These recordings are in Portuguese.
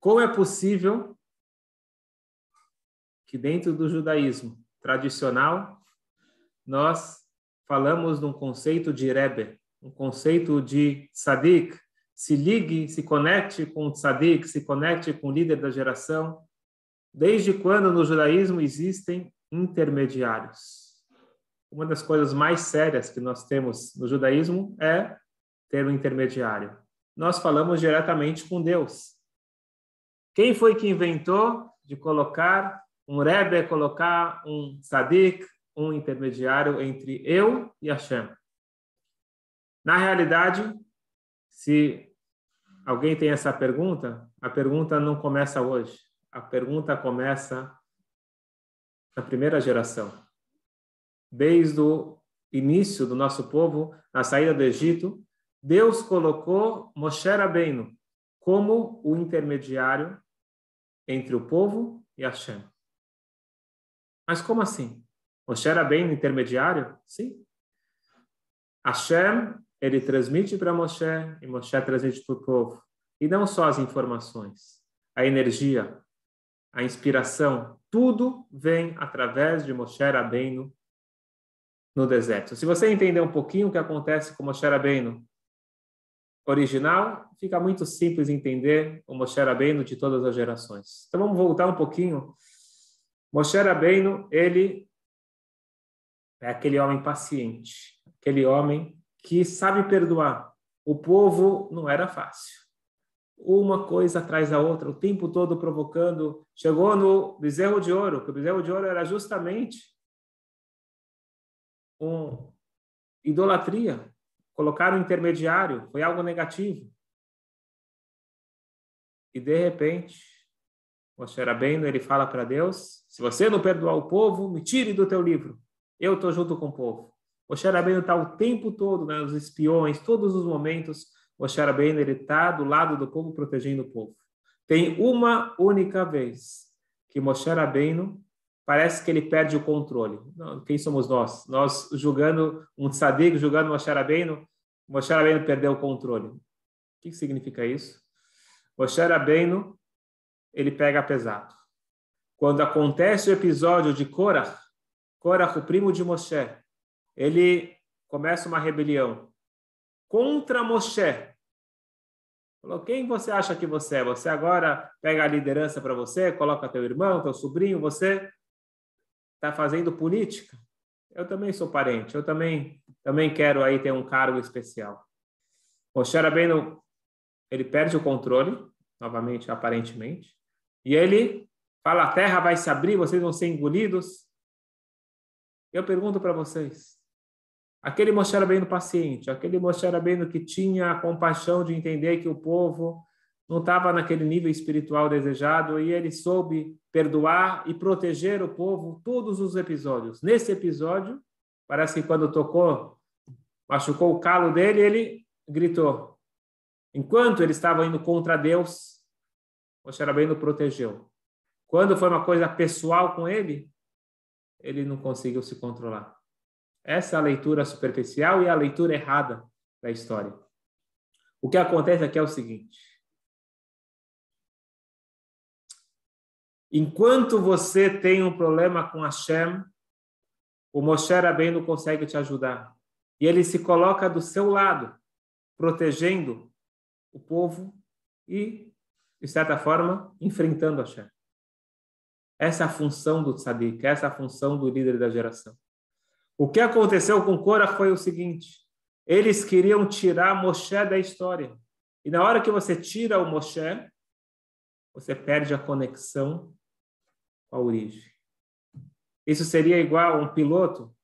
como é possível que dentro do judaísmo tradicional nós falamos de um conceito de Rebbe, um conceito de Sadik, se ligue, se conecte com o Sadik, se conecte com o líder da geração. Desde quando no judaísmo existem intermediários? Uma das coisas mais sérias que nós temos no judaísmo é ter um intermediário. Nós falamos diretamente com Deus. Quem foi que inventou de colocar um Rebbe, colocar um Sadik, um intermediário entre eu e Hashem? Na realidade, se alguém tem essa pergunta, a pergunta não começa hoje. A pergunta começa na primeira geração. Desde o início do nosso povo, na saída do Egito, Deus colocou Moshe Rabbeinu como o intermediário entre o povo e Hashem. Mas como assim? Moshe Rabbeinu intermediário? Sim. Hashem, ele transmite para Moshe e Moshe transmite para o povo. E não só as informações, a energia, a inspiração, tudo vem através de Moshe Rabbeinu no deserto. Se você entender um pouquinho o que acontece com Moshe Rabbeinu original, fica muito simples entender o Moshe Rabbeinu de todas as gerações. Então vamos voltar um pouquinho. Moshe Rabbeinu, ele é aquele homem paciente, aquele homem que sabe perdoar. O povo não era fácil. Uma coisa atrás da outra, o tempo todo provocando. Chegou no bezerro de ouro, que o bezerro de ouro era justamente um idolatria, colocaram um intermediário, foi algo negativo. E de repente, Moshe Rabbeinu, ele fala para Deus, se você não perdoar o povo, me tire do teu livro. Eu estou junto com o povo. Moshe Rabbeinu está o tempo todo, né, os espiões, todos os momentos, Moshe Rabbeinu, ele está do lado do povo, protegendo o povo. Tem uma única vez que Moshe Rabbeinu parece que ele perde o controle. Quem somos nós? Nós julgando um tzadik, julgando Moshe Rabbeinu, Moshe Rabbeinu perdeu o controle. O que significa isso? Moshe Rabbeinu, ele pega pesado. Quando acontece o episódio de Korah, Korah, o primo de Moshe, ele começa uma rebelião contra Moshe. Falou, quem você acha que você é? Você agora pega a liderança para você, coloca teu irmão, teu sobrinho, você está fazendo política, eu também sou parente, eu também também quero aí ter um cargo especial. Moshe Rabbeinu, ele perde o controle, novamente, aparentemente, e ele fala, a terra vai se abrir, vocês vão ser engolidos. Eu pergunto para vocês, aquele Moshe Rabbeinu paciente, aquele Moshe Rabbeinu que tinha a compaixão de entender que o povo não estava naquele nível espiritual desejado e ele soube perdoar e proteger o povo todos os episódios. Nesse episódio, parece que quando tocou, machucou o calo dele, ele gritou. Enquanto ele estava indo contra Deus, Moshe Rabbeinu protegeu. Quando foi uma coisa pessoal com ele, ele não conseguiu se controlar. Essa é a leitura superficial e a leitura errada da história. O que acontece aqui é o seguinte: Enquanto você tem um problema com Hashem, o Moshe Rabbeinu consegue te ajudar. E ele se coloca do seu lado, protegendo o povo e, de certa forma, enfrentando Hashem. Essa é a função do tzadik, essa é a função do líder da geração. O que aconteceu com Korah foi o seguinte: eles queriam tirar Moshe da história. E na hora que você tira o Moshe, você perde a conexão a origem. Isso seria igual a um piloto,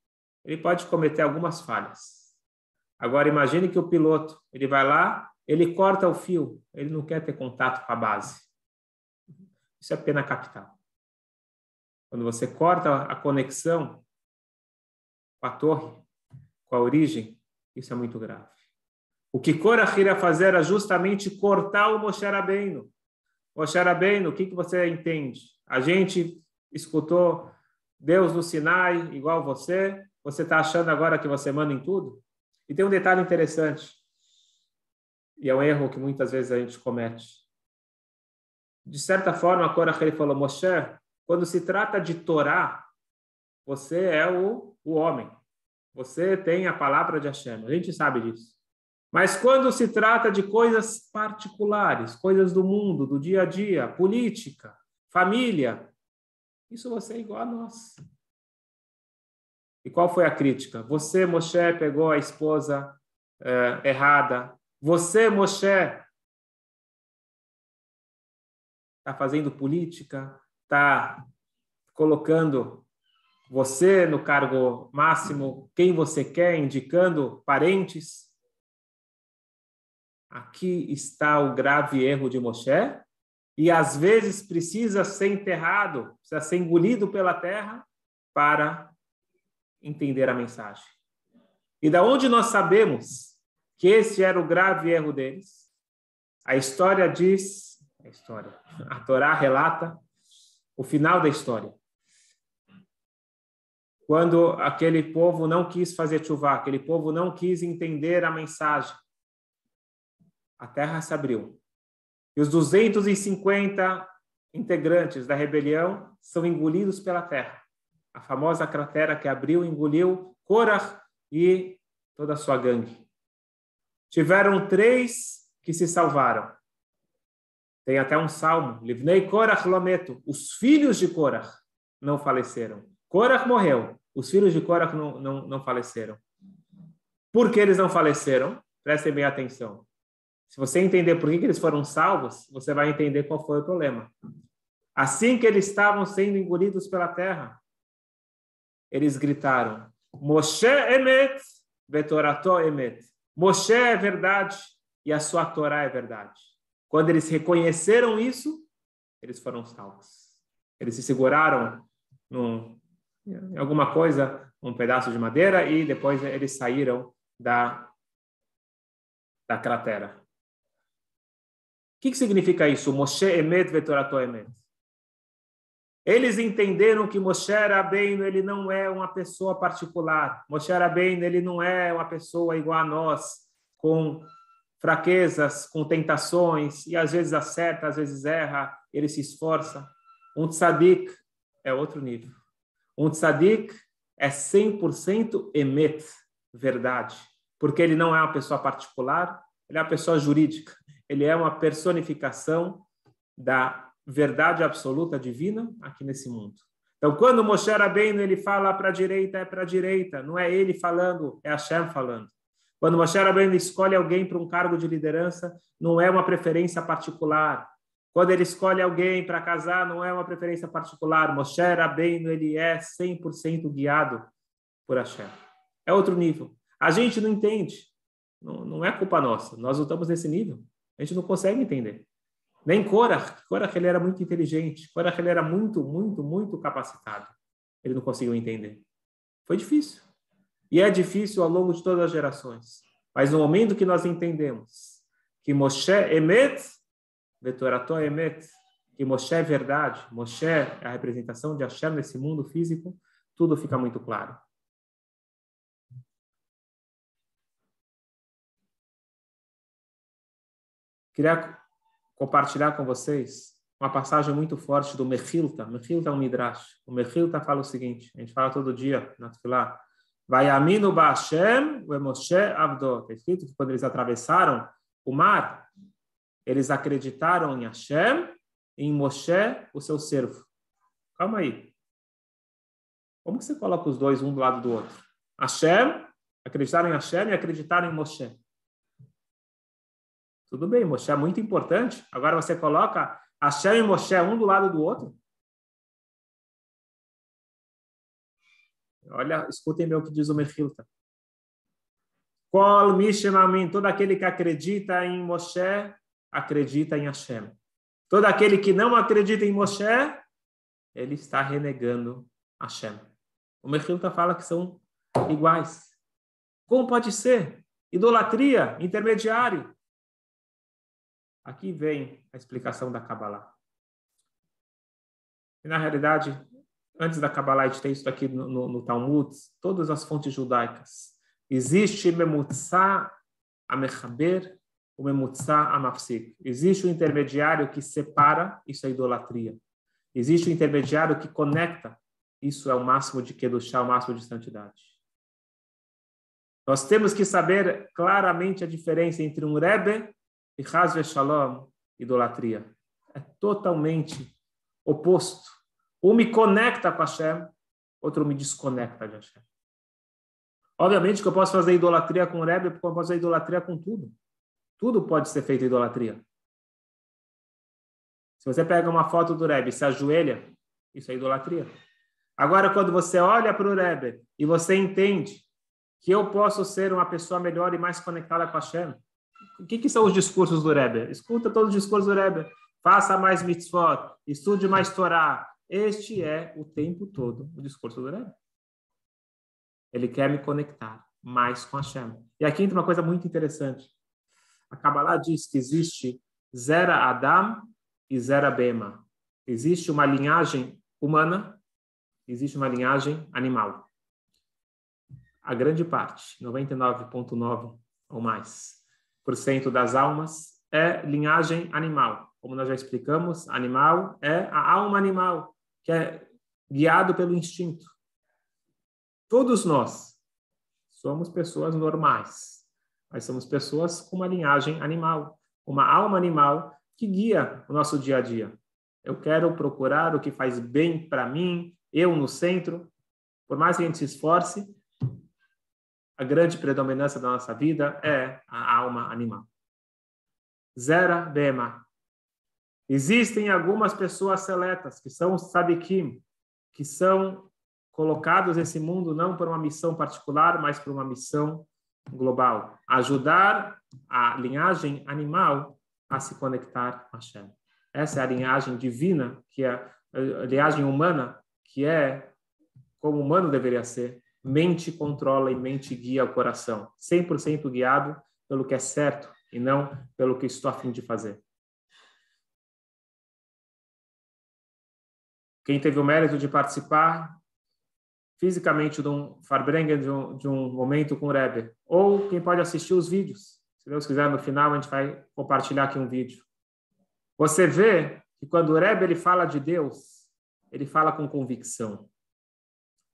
ele pode cometer algumas falhas. Agora imagine que o piloto, ele vai lá, ele corta o fio, ele não quer ter contato com a base. Isso é pena capital. Quando você corta a conexão com a torre, com a origem, isso é muito grave. O que Korah iria fazer era justamente cortar o Moshe Rabbeinu. Moshe Rabbeinu, o que, que você entende? A gente escutou Deus no Sinai igual você, você está achando agora que você manda em tudo? E tem um detalhe interessante, e é um erro que muitas vezes a gente comete. de certa forma, Korach ele falou, Moshe, quando se trata de Torá, você é o, o homem. Você tem a palavra de Hashem. A gente sabe disso. Mas quando se trata de coisas particulares, coisas do mundo, do dia a dia, política, família, isso você é igual a nós. E qual foi a crítica? Você, Moshe, pegou a esposa é, errada. Você, Moshe, está fazendo política, está colocando você no cargo máximo, quem você quer, indicando parentes. Aqui está o grave erro de Moshe, e às vezes precisa ser enterrado, precisa ser engolido pela terra para entender a mensagem. E da onde nós sabemos que esse era o grave erro deles? A história diz, a história, a Torá relata o final da história. Quando aquele povo não quis fazer chuva, aquele povo não quis entender a mensagem, a terra se abriu. E os 250 integrantes da rebelião são engolidos pela terra a famosa cratera que abriu engoliu Korah e toda a sua gangue. Tiveram três que se salvaram. Tem até um salmo, Livnei Korah Lometo, os filhos de Korah não faleceram. Korah morreu, os filhos de Korah não, não, não faleceram. Por que eles não faleceram? Prestem bem atenção. Se você entender por que, que eles foram salvos, você vai entender qual foi o problema. Assim que eles estavam sendo engolidos pela terra, eles gritaram: Moshe emet, vetorato emet. Moshe é verdade e a sua Torá é verdade. Quando eles reconheceram isso, eles foram salvos. Eles se seguraram em alguma coisa, um pedaço de madeira, e depois eles saíram da, da cratera. O que, que significa isso? Moshe emet vetorato emet. Eles entenderam que Moshe Rabbeinu, ele não é uma pessoa particular. Moshe Rabbeinu, ele não é uma pessoa igual a nós, com fraquezas, com tentações, e às vezes acerta, às vezes erra, ele se esforça. Um tzadik é outro nível. Um tzadik é 100% emet, verdade, porque ele não é uma pessoa particular, ele é uma pessoa jurídica, ele é uma personificação da verdade absoluta divina aqui nesse mundo. Então, quando Moshe Rabbeinu ele fala para a direita, é para a direita, não é ele falando, é Hashem falando. Quando Moshe Rabbeinu escolhe alguém para um cargo de liderança, não é uma preferência particular. Quando ele escolhe alguém para casar, não é uma preferência particular. Moshe Rabbeinu, ele é 100% guiado por Hashem. É outro nível. A gente não entende. Não, não é culpa nossa. Nós não estamos nesse nível. A gente não consegue entender. Nem Korach. Korach ele era muito inteligente. Korach ele era muito, muito, muito capacitado. Ele não conseguiu entender. Foi difícil. E é difícil ao longo de todas as gerações. Mas no momento que nós entendemos que Moshe emet, vetorato emet, que Moshe é verdade, Moshe é a representação de Hashem nesse mundo físico, tudo fica muito claro. Queria compartilhar com vocês uma passagem muito forte do Mechilta. Mechilta é um midrash. O Mechilta fala o seguinte, a gente fala todo dia na Tfilah, Vai aminu ba'Hashem ve Moshe avdo. Está escrito que quando eles atravessaram o mar, eles acreditaram em Hashem e em Moshe, o seu servo. Calma aí. Como você coloca os dois um do lado do outro? Hashem, acreditaram em Hashem e acreditaram em Moshe. Tudo bem, Moshe é muito importante. Agora você coloca Hashem e Moshe um do lado do outro. Olha, escutem bem o que diz o Mechilta. Kol Mishemamin, todo aquele que acredita em Moshe, acredita em Hashem. Todo aquele que não acredita em Moshe, ele está renegando Hashem. O Mechilta fala que são iguais. Como pode ser? Idolatria, intermediário. Aqui vem a explicação da Kabbalah. E, na realidade, antes da Kabbalah, a gente tem isso aqui no, no, no Talmud, todas as fontes judaicas. Existe Memutsa Amechaber o memutza amafsik. Existe um intermediário que separa, isso é idolatria. Existe um intermediário que conecta, isso é o máximo de kedushá, o máximo de santidade. Nós temos que saber claramente a diferença entre um Rebbe e Hazve Shalom, idolatria. É totalmente oposto. Um me conecta com Hashem, outro me desconecta de Hashem. Obviamente que eu posso fazer idolatria com o Rebbe, porque eu posso fazer idolatria com tudo. Tudo pode ser feito idolatria. Se você pega uma foto do Rebbe e se ajoelha, isso é idolatria. Agora, quando você olha para o Rebbe e você entende que eu posso ser uma pessoa melhor e mais conectada com a Hashem, o que, que são os discursos do Rebbe? Escuta todos os discursos do Rebbe. Faça mais mitzvot, estude mais Torá. Este é o tempo todo o discurso do Rebbe. Ele quer me conectar mais com a Hashem. E aqui entra uma coisa muito interessante. A Kabbalah diz que existe Zera Adam e Zera Bema. Existe uma linhagem humana, existe uma linhagem animal. A grande parte, 99,9 ou mais, por cento das almas é linhagem animal. Como nós já explicamos, animal é a alma animal, que é guiado pelo instinto. Todos nós somos pessoas normais, mas somos pessoas com uma linhagem animal, uma alma animal que guia o nosso dia a dia. Eu quero procurar o que faz bem para mim, eu no centro. Por mais que a gente se esforce, a grande predominância da nossa vida é a alma animal. Zera Bema. Existem algumas pessoas seletas que são sabikim, que são colocados nesse mundo não por uma missão particular, mas por uma missão global, ajudar a linhagem animal a se conectar com Hashem. Essa é a linhagem divina, que é a linhagem humana, que é como o humano deveria ser. Mente controla e mente guia o coração, 100% guiado pelo que é certo e não pelo que estou a fim de fazer. Quem teve o mérito de participar fisicamente de um Farbrengen, de um, de um momento com o Rebbe, ou quem pode assistir os vídeos. Se Deus quiser, no final a gente vai compartilhar aqui um vídeo. Você vê que quando o Rebbe ele fala de Deus, ele fala com convicção.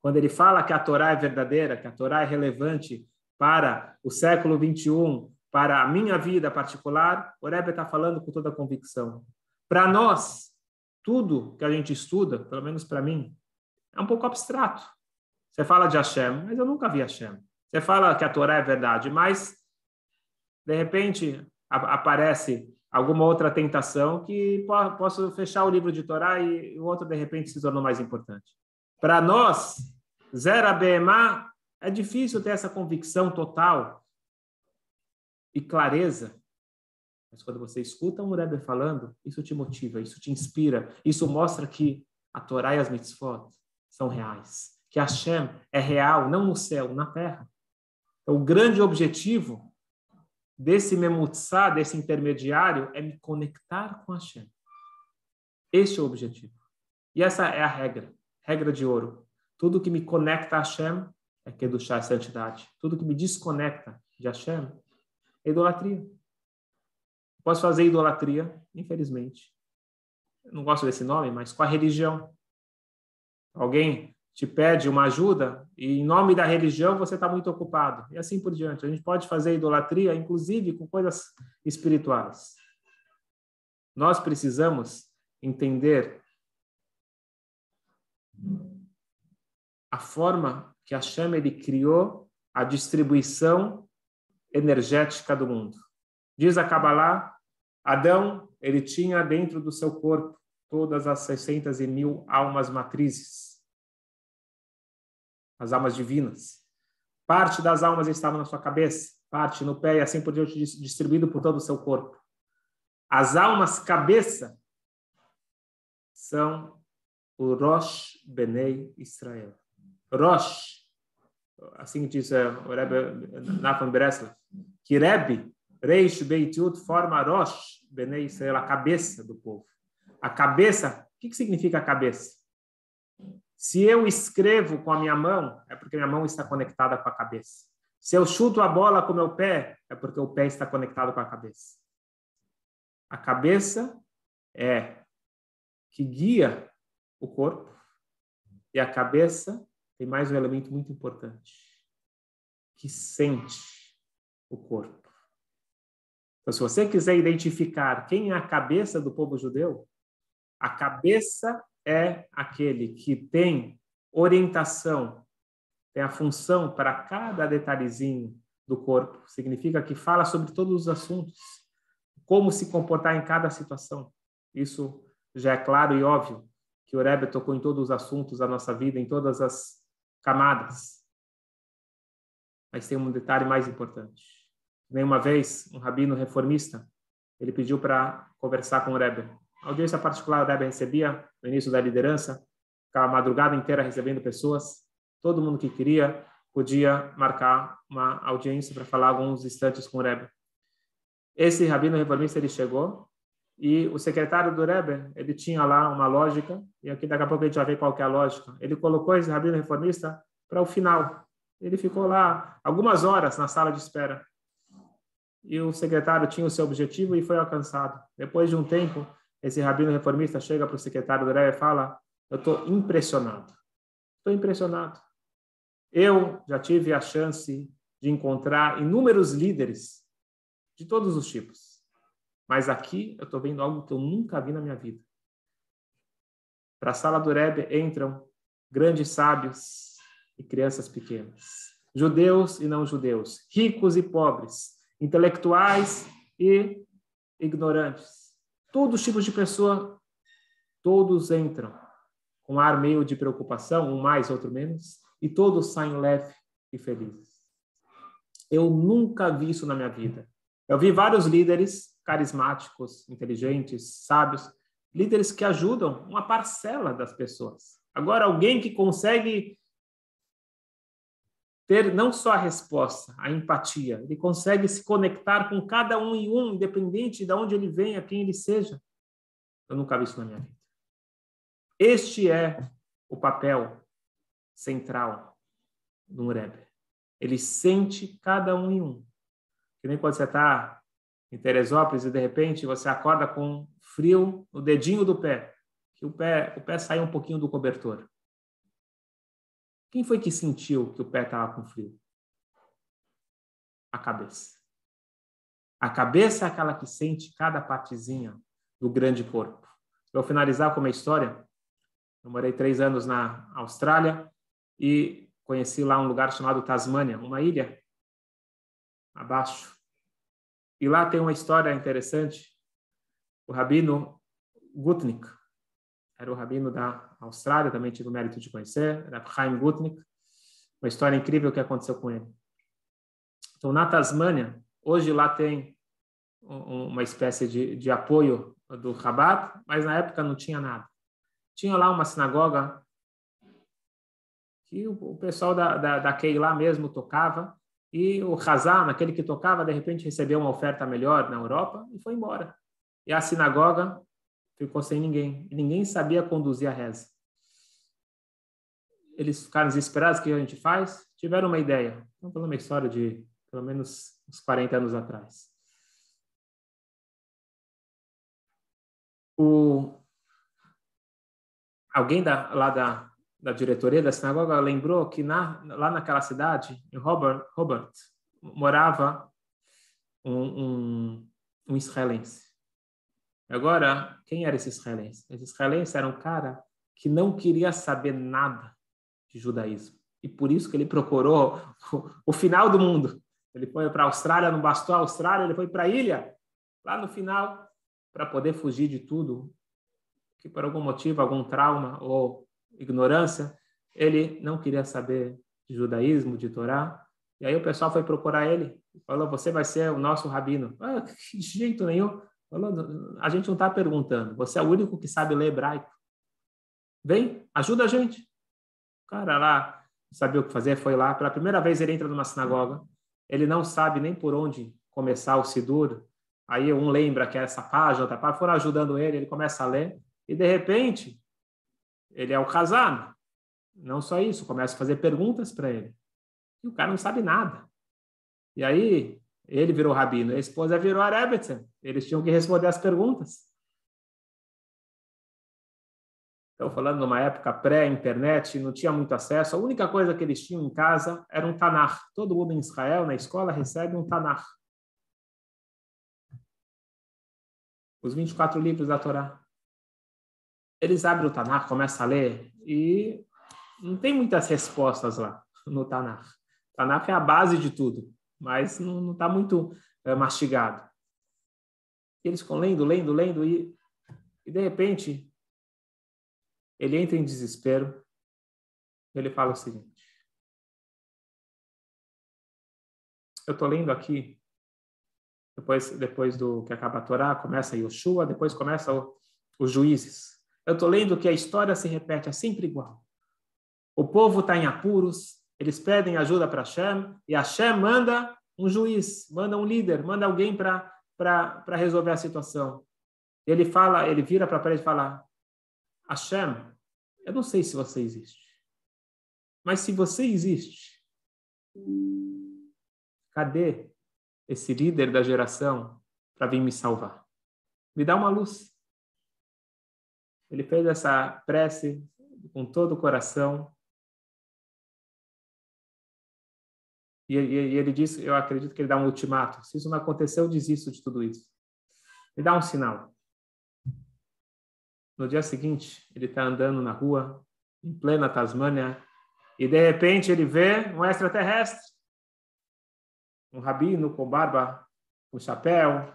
Quando ele fala que a Torá é verdadeira, que a Torá é relevante para o século 21, para a minha vida particular, o Rebbe está falando com toda a convicção. Para nós, tudo que a gente estuda, pelo menos para mim, é um pouco abstrato. Você fala de Hashem, mas eu nunca vi Hashem. Você fala que a Torá é verdade, mas de repente aparece alguma outra tentação que posso fechar o livro de Torá e o outro de repente se tornou mais importante. Para nós, Zera Bema, é difícil ter essa convicção total e clareza. Mas quando você escuta um Rebbe falando, isso te motiva, isso te inspira, isso mostra que a Torá e as mitzvot são reais que Hashem é real, não no céu, na terra. Então, o grande objetivo desse memutzá, desse intermediário, é me conectar com Hashem. Este é o objetivo. E essa é a regra, regra de ouro. Tudo que me conecta a Hashem é Kedushá, é santidade. Tudo que me desconecta de Hashem é idolatria. Posso fazer idolatria, infelizmente. não gosto desse nome, mas com a religião. Alguém te pede uma ajuda e em nome da religião você está muito ocupado e assim por diante. A gente pode fazer idolatria, inclusive com coisas espirituais. Nós precisamos entender a forma que chama ele criou a distribuição energética do mundo. Diz a Kabbalah, Adão ele tinha dentro do seu corpo todas as 600 e mil almas matrizes as almas divinas. Parte das almas estavam na sua cabeça, parte no pé e assim por diante, distribuído por todo o seu corpo. As almas cabeça são o Rosh Benei Israel. Rosh, assim diz uh, o Rebbe Nathan Bresler, que Rebbe, Reish Beitiut, forma Rosh Benei Israel, a cabeça do povo. A cabeça, o que, que significa a cabeça? Se eu escrevo com a minha mão, é porque minha mão está conectada com a cabeça. Se eu chuto a bola com o meu pé, é porque o pé está conectado com a cabeça. A cabeça é que guia o corpo e a cabeça tem mais um elemento muito importante, que sente o corpo. Então, se você quiser identificar quem é a cabeça do povo judeu, a cabeça é aquele que tem orientação, tem a função para cada detalhezinho do corpo. Significa que fala sobre todos os assuntos, como se comportar em cada situação. Isso já é claro e óbvio que o Rebbe tocou em todos os assuntos da nossa vida, em todas as camadas. Mas tem um detalhe mais importante. Nenhuma vez, um rabino reformista, ele pediu para conversar com o Rebbe. A audiência particular o Rebbe recebia no início da liderança, ficava a madrugada inteira recebendo pessoas. Todo mundo que queria podia marcar uma audiência para falar alguns instantes com o Rebbe. Esse rabino reformista ele chegou e o secretário do Rebbe, ele tinha lá uma lógica, e aqui daqui a pouco a gente vai ver qual é a lógica. Ele colocou esse rabino reformista para o final. Ele ficou lá algumas horas na sala de espera. E o secretário tinha o seu objetivo e foi alcançado. Depois de um tempo, esse rabino reformista chega para o secretário do Rebbe e fala: Eu estou impressionado. Estou impressionado. Eu já tive a chance de encontrar inúmeros líderes de todos os tipos mas aqui eu estou vendo algo que eu nunca vi na minha vida. Para a sala do Rebbe entram grandes sábios e crianças pequenas, judeus e não judeus, ricos e pobres, intelectuais e ignorantes. Todos os tipos de pessoa, todos entram com ar meio de preocupação, um mais, outro menos, e todos saem leve e felizes. Eu nunca vi isso na minha vida. Eu vi vários líderes carismáticos, inteligentes, sábios, líderes que ajudam uma parcela das pessoas. Agora, alguém que consegue ter não só a resposta, a empatia, ele consegue se conectar com cada um e um, independente de onde ele venha, quem ele seja. Eu nunca vi isso na minha vida. Este é o papel central do Rebbe. Ele sente cada um e um. Que nem quando você está em Teresópolis e de repente você acorda com frio no dedinho do pé, que o pé, o pé saiu um pouquinho do cobertor. Quem foi que sentiu que o pé estava com frio? A cabeça. A cabeça é aquela que sente cada partezinha do grande corpo. Vou finalizar com uma história. Eu morei três anos na Austrália e conheci lá um lugar chamado Tasmânia, uma ilha abaixo e lá tem uma história interessante. O rabino Gutnik, era o rabino da Austrália, também tive o mérito de conhecer, era Chaim Gutnik. Uma história incrível que aconteceu com ele. Então, na Tasmânia, hoje lá tem uma espécie de, de apoio do Rabat, mas na época não tinha nada. Tinha lá uma sinagoga que o, pessoal da, da, da Keilah mesmo tocava, e o Hazan, aquele que tocava, de repente recebeu uma oferta melhor na Europa e foi embora. E a sinagoga ficou sem ninguém. E ninguém sabia conduzir a reza. Eles ficaram desesperados, o que a gente faz? Tiveram uma ideia. Estamos falando uma história de pelo menos uns 40 anos atrás. O... Alguém da, lá da, da diretoria da sinagoga lembrou que na, lá naquela cidade, em Robert, Robert morava um, um, um israelense. Agora, quem era esse israelense? Esse israelense era um cara que não queria saber nada de judaísmo. E por isso que ele procurou o, o final do mundo. Ele foi para a Austrália, não bastou a Austrália, ele foi para a ilha, lá no final, para poder fugir de tudo que por algum motivo, algum trauma ou ignorância, ele não queria saber de judaísmo, de Torá. E aí o pessoal foi procurar ele, falou: Você vai ser o nosso rabino. Ah, de jeito nenhum. Falou, a gente não está perguntando, você é o único que sabe ler hebraico. Vem, ajuda a gente. O cara lá sabia o que fazer, foi lá. Pela primeira vez ele entra numa sinagoga, ele não sabe nem por onde começar o Sidur. Aí um lembra que é essa página, outra página, foram ajudando ele, ele começa a ler, e de repente ele é o casado. Não só isso, começa a fazer perguntas para ele. E o cara não sabe nada. E aí, ele virou rabino, a esposa virou a. Eles tinham que responder as perguntas. Então, falando numa época pré-internet, não tinha muito acesso. A única coisa que eles tinham em casa era um Tanakh. Todo mundo em Israel, na escola, recebe um Tanakh. Os 24 livros da Torá. Eles abrem o Tanakh, começam a ler e não tem muitas respostas lá no Tanakh. O Tanakh é a base de tudo, mas não está muito é, mastigado. Eles ficam lendo, lendo, lendo e, e de repente ele entra em desespero. Ele fala o seguinte: Eu estou lendo aqui, depois, depois do que acaba a Torá, começa Yoshua, depois começa o, os juízes. Eu estou lendo que a história se repete, é sempre igual. O povo está em apuros, eles pedem ajuda para Hashem, e Hashem manda um juiz, manda um líder, manda alguém para resolver a situação. Ele fala, ele vira para a parede e fala: Hashem, eu não sei se você existe. Mas se você existe, cadê esse líder da geração para vir me salvar? Me dá uma luz. Ele fez essa prece com todo o coração. E, e, e ele disse, eu acredito que ele dá um ultimato. Se isso não acontecer, eu desisto de tudo isso. Me dá um sinal. No dia seguinte, ele está andando na rua, em plena Tasmânia, e de repente ele vê um extraterrestre, um rabino com barba, com chapéu.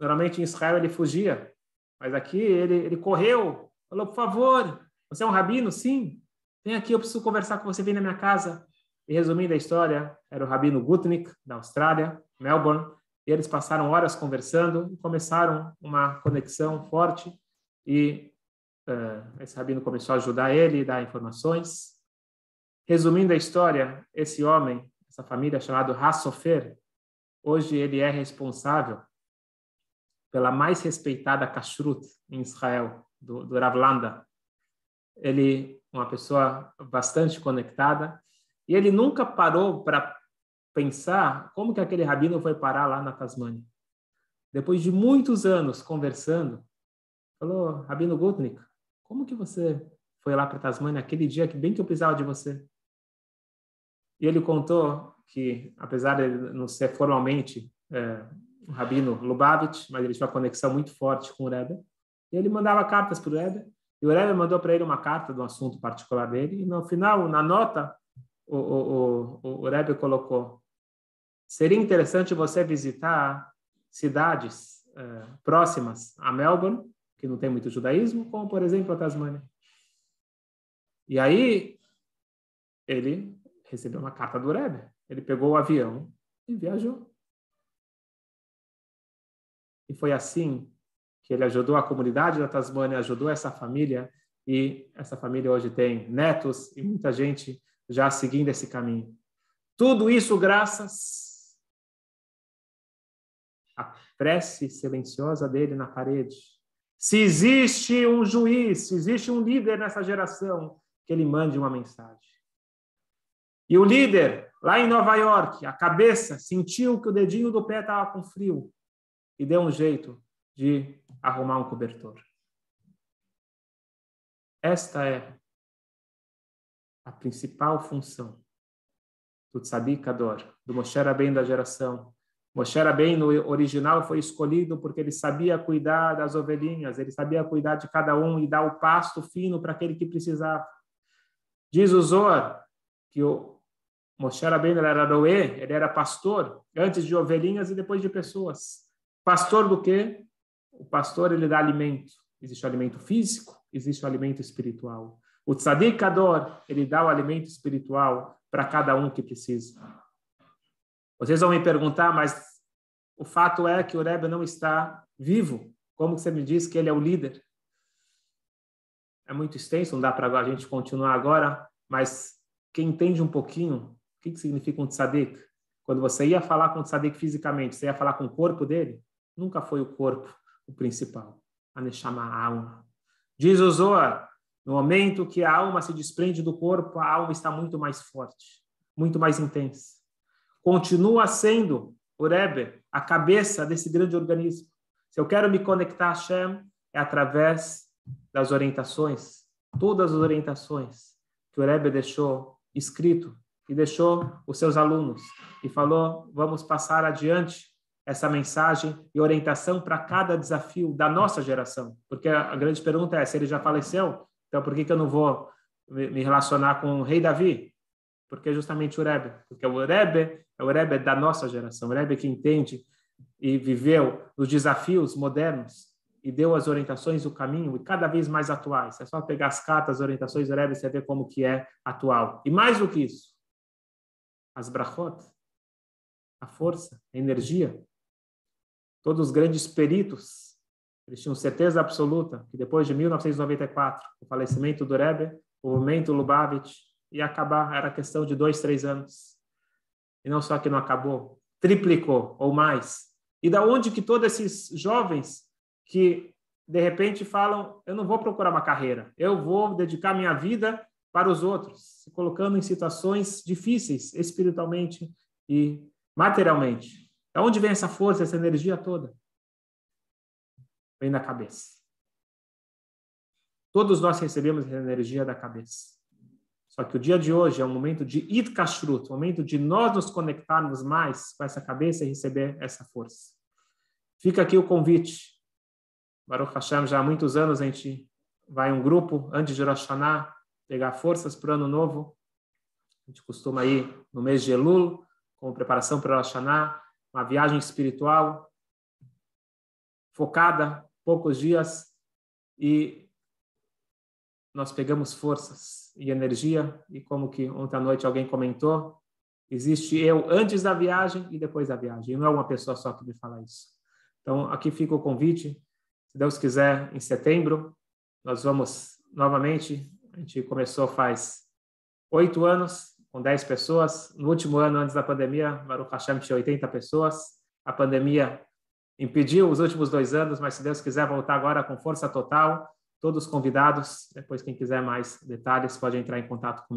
Normalmente em Israel ele fugia, mas aqui ele, ele correu, falou: por favor, você é um rabino? Sim. Vem aqui, eu preciso conversar com você, vem na minha casa. E resumindo a história, era o rabino Gutnick, da Austrália, Melbourne, e eles passaram horas conversando e começaram uma conexão forte e uh, esse rabino começou a ajudar ele, dar informações. Resumindo a história, esse homem, essa família chamado Hassofer, hoje ele é responsável pela mais respeitada kashrut em Israel, do, do Rav Landa. Ele uma pessoa bastante conectada e ele nunca parou para pensar como que aquele rabino foi parar lá na Tasmânia. Depois de muitos anos conversando, Falou, Rabino Gutnik, como que você foi lá para Tasmânia aquele dia que bem que eu precisava de você? E ele contou que, apesar de não ser formalmente é, um rabino Lubavitch, mas ele tinha uma conexão muito forte com o Rebbe, e ele mandava cartas para o Rebbe, e o Rebbe mandou para ele uma carta de um assunto particular dele, e no final, na nota, o, o, o, o Rebbe colocou, seria interessante você visitar cidades é, próximas a Melbourne, que não tem muito judaísmo, como, por exemplo, a Tasmânia. E aí, ele recebeu uma carta do Rebbe. Ele pegou o avião e viajou. Foi assim que ele ajudou a comunidade da Tasmânia, ajudou essa família, e essa família hoje tem netos e muita gente já seguindo esse caminho. Tudo isso graças à prece silenciosa dele na parede, se existe um juiz, se existe um líder nessa geração, que ele mande uma mensagem. E o líder, lá em Nova York, a cabeça sentiu que o dedinho do pé estava com frio e deu um jeito de arrumar um cobertor. Esta é a principal função do Tzadik Ador, do Moshe Rabbein da geração, Moshe bem no original, foi escolhido porque ele sabia cuidar das ovelhinhas, ele sabia cuidar de cada um e dar o pasto fino para aquele que precisava. Diz o Zohar que o Moshe Rabbeinu era roê, ele era pastor, antes de ovelhinhas e depois de pessoas. Pastor do quê? O pastor, ele dá alimento. Existe o alimento físico, existe o alimento espiritual. O tzadik ador, ele dá o alimento espiritual para cada um que precisa. Vocês vão me perguntar, mas o fato é que o Rebbe não está vivo. Como você me diz que ele é o líder? É muito extenso, não dá para a gente continuar agora, mas quem entende um pouquinho o que, que significa um tzadik? Quando você ia falar com o tzadik fisicamente, você ia falar com o corpo dele? Nunca foi o corpo o principal. A neshama, a alma. Diz o Zohar, no momento que a alma se desprende do corpo, a alma está muito mais forte, muito mais intensa. continua sendo o Rebbe, a cabeça desse grande organismo. Se eu quero me conectar a Hashem, é através das orientações, todas as orientações que o Rebbe deixou escrito e deixou os seus alunos e falou: vamos passar adiante essa mensagem e orientação para cada desafio da nossa geração. Porque a grande pergunta é: se ele já faleceu, então por que, que eu não vou me relacionar com o rei Davi? Porque é justamente o Rebbe. Porque o Rebbe é o Rebbe da nossa geração, o Rebbe que entende e viveu os desafios modernos e deu as orientações, o caminho, e cada vez mais atuais. É só pegar as cartas, as orientações do Rebbe e você ver como que é atual. E mais do que isso, as brachot, a força, a energia. Todos os grandes peritos, eles tinham certeza absoluta que depois de 1994, o falecimento do Rebbe, o movimento Lubavitch ia acabar, era questão de dois, três anos. E não só que não acabou, triplicou ou mais. E da onde que todos esses jovens que de repente falam, eu não vou procurar uma carreira, eu vou dedicar minha vida para os outros, se colocando em situações difíceis espiritualmente e materialmente. Da onde vem essa força, essa energia toda? Vem da cabeça. Todos nós recebemos essa energia da cabeça. Só que o dia de hoje é um momento de it kashrut, um momento de nós nos conectarmos mais com essa cabeça e receber essa força. Fica aqui o convite. Baruch Hashem, já há muitos anos a gente vai um grupo antes de Rosh pegar forças para o ano novo. A gente costuma ir no mês de Elul, como preparação para o Hashanah, uma viagem espiritual focada, poucos dias, e nós pegamos forças e energia, e como que ontem à noite alguém comentou, existe eu antes da viagem e depois da viagem, não é uma pessoa só que me fala isso. Então, aqui fica o convite, se Deus quiser, em setembro, nós vamos novamente a gente começou faz oito anos, com dez pessoas. No último ano, antes da pandemia, Baruch Hashem tinha 80 pessoas. A pandemia impediu os últimos dois anos, mas se Deus quiser voltar agora com força total, todos convidados. Depois, quem quiser mais detalhes, pode entrar em contato comigo.